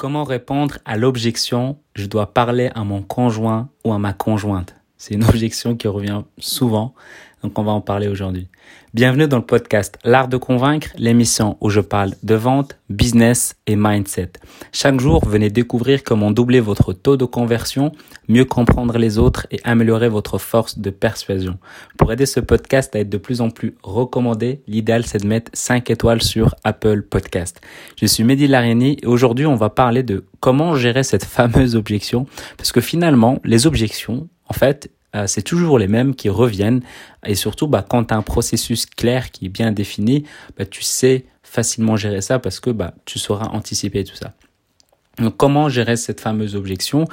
Comment répondre à l'objection je dois parler à mon conjoint ou à ma conjointe? C'est une objection qui revient souvent, donc on va en parler aujourd'hui. Bienvenue dans le podcast L'art de convaincre, l'émission où je parle de vente, business et mindset. Chaque jour, venez découvrir comment doubler votre taux de conversion, mieux comprendre les autres et améliorer votre force de persuasion. Pour aider ce podcast à être de plus en plus recommandé, l'idéal c'est de mettre 5 étoiles sur Apple Podcast. Je suis Mehdi Lariani et aujourd'hui on va parler de comment gérer cette fameuse objection parce que finalement les objections en fait euh, c'est toujours les mêmes qui reviennent. Et surtout, bah, quand tu as un processus clair qui est bien défini, bah, tu sais facilement gérer ça parce que bah, tu sauras anticiper tout ça. Donc, comment gérer cette fameuse objection?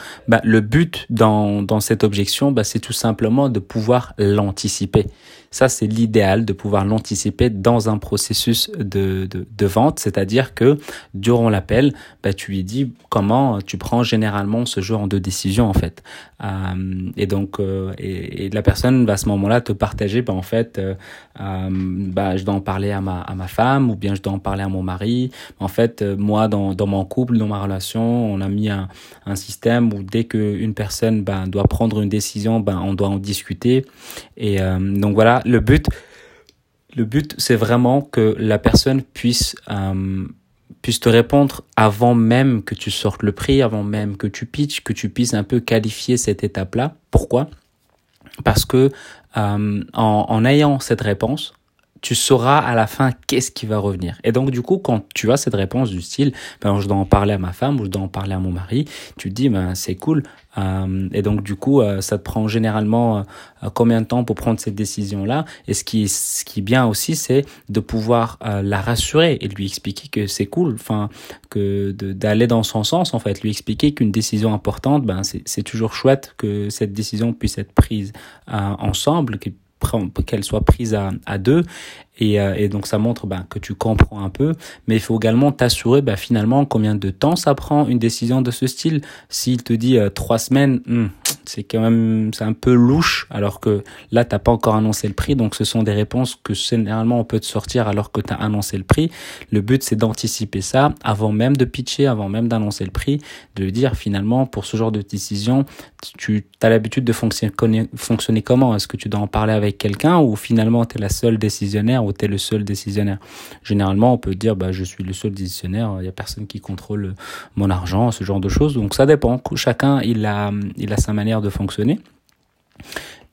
Le but dans, cette objection, c'est tout simplement de pouvoir l'anticiper. Ça, c'est l'idéal de pouvoir l'anticiper dans un processus de, de, vente, c'est-à-dire que durant l'appel, bah, tu lui dis comment tu prends généralement ce genre de décision en fait. Euh, et donc, euh, et, la personne va à ce moment-là te partager, bah, en fait, euh, euh, bah, je dois en parler à ma, à ma femme ou bien je dois en parler à mon mari. En fait, moi, dans, dans mon couple, dans ma relation, on a mis un, un système où dès qu'une personne bah, doit prendre une décision, bah, on doit en discuter. Et donc voilà, le but, le but, c'est vraiment que la personne puisse euh, puisse te répondre avant même que tu sortes le prix, avant même que tu pitches, que tu puisses un peu qualifier cette étape-là. Pourquoi? Parce que euh, en, en ayant cette réponse, tu sauras à la fin qu'est-ce qui va revenir. Et donc du coup, quand tu as cette réponse du style, ben, je dois en parler à ma femme ou je dois en parler à mon mari, tu te dis, ben, c'est cool. Euh, et donc du coup, euh, ça te prend généralement euh, combien de temps pour prendre cette décision-là? Et ce qui, ce qui est bien aussi, c'est de pouvoir la rassurer et lui expliquer que c'est cool, enfin que d'aller dans son sens en fait, lui expliquer qu'une décision importante, ben c'est toujours chouette que cette décision puisse être prise ensemble, qu'elle soit prise à, à deux. Et, euh, donc ça montre bah, que tu comprends un peu. Mais il faut également t'assurer bah, finalement combien de temps ça prend une décision de ce style. S'il te dit euh, trois semaines hmm, c'est quand même c'est un peu louche alors que là t'as pas encore annoncé le prix donc ce sont des réponses que généralement on peut te sortir alors que tu as annoncé le prix le but c'est d'anticiper ça avant même de pitcher avant même d'annoncer le prix de dire finalement pour ce genre de décision tu as l'habitude de fonctionner, fonctionner comment? Est-ce que tu dois en parler avec quelqu'un ou finalement tu es la seule décisionnaire ou tu es le seul décisionnaire? Généralement, on peut dire bah, je suis le seul décisionnaire, il n'y a personne qui contrôle mon argent, ce genre de choses. Donc ça dépend. Chacun, il a, il a sa manière de fonctionner.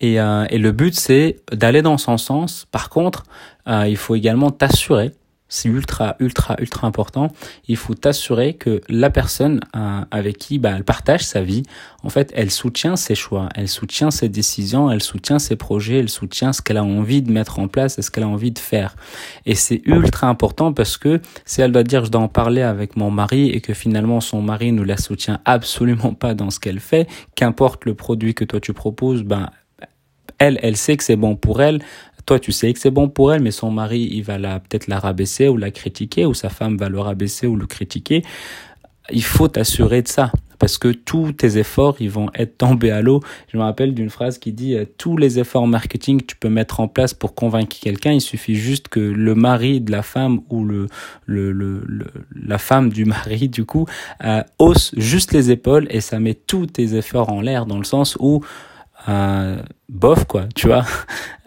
Et, euh, et le but, c'est d'aller dans son sens. Par contre, euh, il faut également t'assurer c'est ultra, ultra, ultra important. Il faut t'assurer que la personne euh, avec qui bah, elle partage sa vie, en fait, elle soutient ses choix, elle soutient ses décisions, elle soutient ses projets, elle soutient ce qu'elle a envie de mettre en place et ce qu'elle a envie de faire. Et c'est ultra important parce que si elle doit dire je dois en parler avec mon mari et que finalement son mari ne la soutient absolument pas dans ce qu'elle fait, qu'importe le produit que toi tu proposes, ben elle, elle sait que c'est bon pour elle, toi, tu sais que c'est bon pour elle, mais son mari, il va la peut-être la rabaisser ou la critiquer, ou sa femme va le rabaisser ou le critiquer. Il faut t'assurer de ça parce que tous tes efforts, ils vont être tombés à l'eau. Je me rappelle d'une phrase qui dit euh, tous les efforts marketing que tu peux mettre en place pour convaincre quelqu'un, il suffit juste que le mari de la femme ou le, le, le, la femme du mari du coup euh, hausse juste les épaules et ça met tous tes efforts en l'air dans le sens où euh, bof quoi tu vois.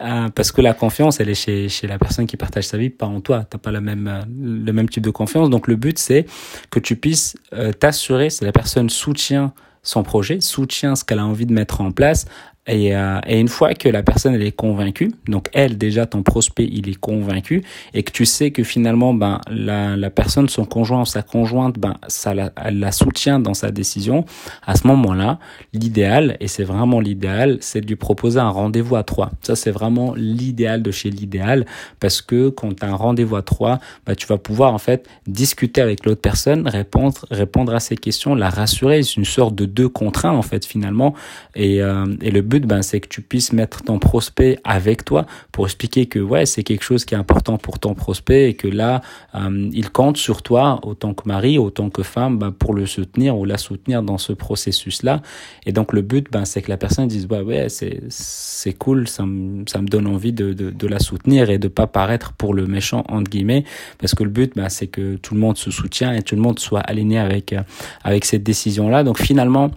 Euh, parce que la confiance elle est chez, chez la personne qui partage sa vie pas en toi. T'as pas la même euh, le même type de confiance. Donc le but c'est que tu puisses euh, t'assurer si la personne soutient son projet soutient ce qu'elle a envie de mettre en place et, euh, et, une fois que la personne elle est convaincue, donc elle déjà ton prospect il est convaincu et que tu sais que finalement ben la, la personne son conjoint ou sa conjointe ben ça la, elle la soutient dans sa décision, à ce moment-là l'idéal et c'est vraiment l'idéal c'est de lui proposer un rendez-vous à trois. Ça c'est vraiment l'idéal de chez l'idéal parce que quand tu as un rendez-vous à trois, ben, tu vas pouvoir en fait discuter avec l'autre personne, répondre répondre à ses questions, la rassurer. C'est une sorte de deux contre en fait finalement et, euh, et le but ben, c'est que tu puisses mettre ton prospect avec toi pour expliquer que ouais, c'est quelque chose qui est important pour ton prospect et que là, euh, il compte sur toi autant que mari, autant que femme, ben, pour le soutenir ou la soutenir dans ce processus-là. Et donc le but, ben, c'est que la personne dise ouais, ouais, c'est c'est cool, ça me ça me donne envie de, de, de la soutenir et de pas paraître pour le méchant entre guillemets, parce que le but, ben, c'est que tout le monde se soutient et tout le monde soit aligné avec euh, avec cette décision-là. Donc finalement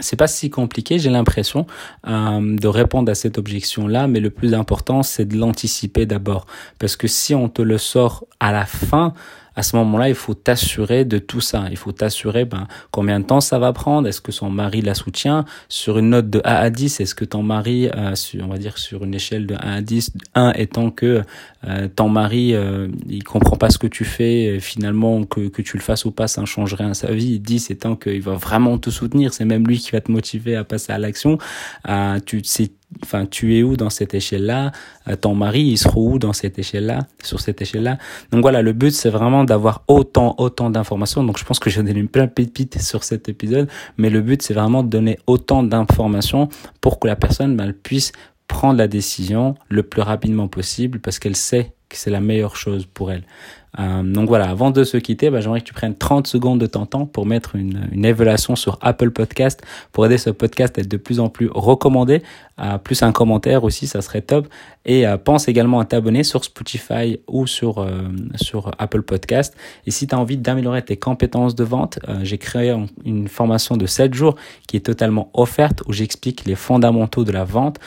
c'est pas si compliqué, j'ai l'impression, euh, de répondre à cette objection-là, mais le plus important, c'est de l'anticiper d'abord. Parce que si on te le sort à la fin, à ce moment-là, il faut t'assurer de tout ça. Il faut t'assurer ben, combien de temps ça va prendre. Est-ce que son mari la soutient? Sur une note de 1 à 10, est-ce que ton mari, euh, on va dire sur une échelle de 1 à 10, 1 étant que euh, ton mari, euh, il comprend pas ce que tu fais, finalement, que, que tu le fasses ou pas, ça ne change rien à sa vie. 10 étant qu'il va vraiment te soutenir, c'est même lui qui va te motiver à passer à l'action. Euh, tu sais enfin tu es où dans cette échelle là euh, ton mari il sera où dans cette échelle là sur cette échelle là donc voilà le but c'est vraiment d'avoir autant autant d'informations. Donc je pense que j'ai donné plein de pépites sur cet épisode mais le but c'est vraiment de donner autant d'informations pour que la personne ben, puisse prendre la décision le plus rapidement possible parce qu'elle sait que c'est la meilleure chose pour elle euh, donc voilà, avant de se quitter, bah, j'aimerais que tu prennes 30 secondes de ton temps pour mettre une, évaluation sur Apple Podcast pour aider ce podcast à être de plus en plus recommandé. Plus un commentaire aussi, ça serait top. Et euh, pense également à t'abonner sur Spotify ou sur, euh, sur Apple Podcast. Et si tu as envie d'améliorer tes compétences de vente, j'ai créé une formation de 7 jours qui est totalement offerte où j'explique les fondamentaux de la vente,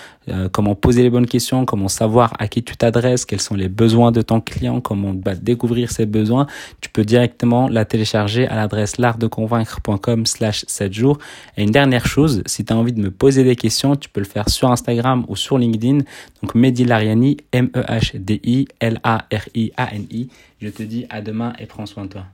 comment poser les bonnes questions, comment savoir à qui tu t'adresses, quels sont les de ton client, comment bah, découvrir ses besoins, tu peux directement la télécharger à l'adresse l'artdeconvaincre.com slash 7 jours. Et une dernière chose, si tu as envie de me poser des questions, tu peux le faire sur Instagram ou sur LinkedIn. Donc Mehdi Lariani, M-E-H-D-I-L-A-R-I-A-N-I. Je te dis à demain et prends soin de toi.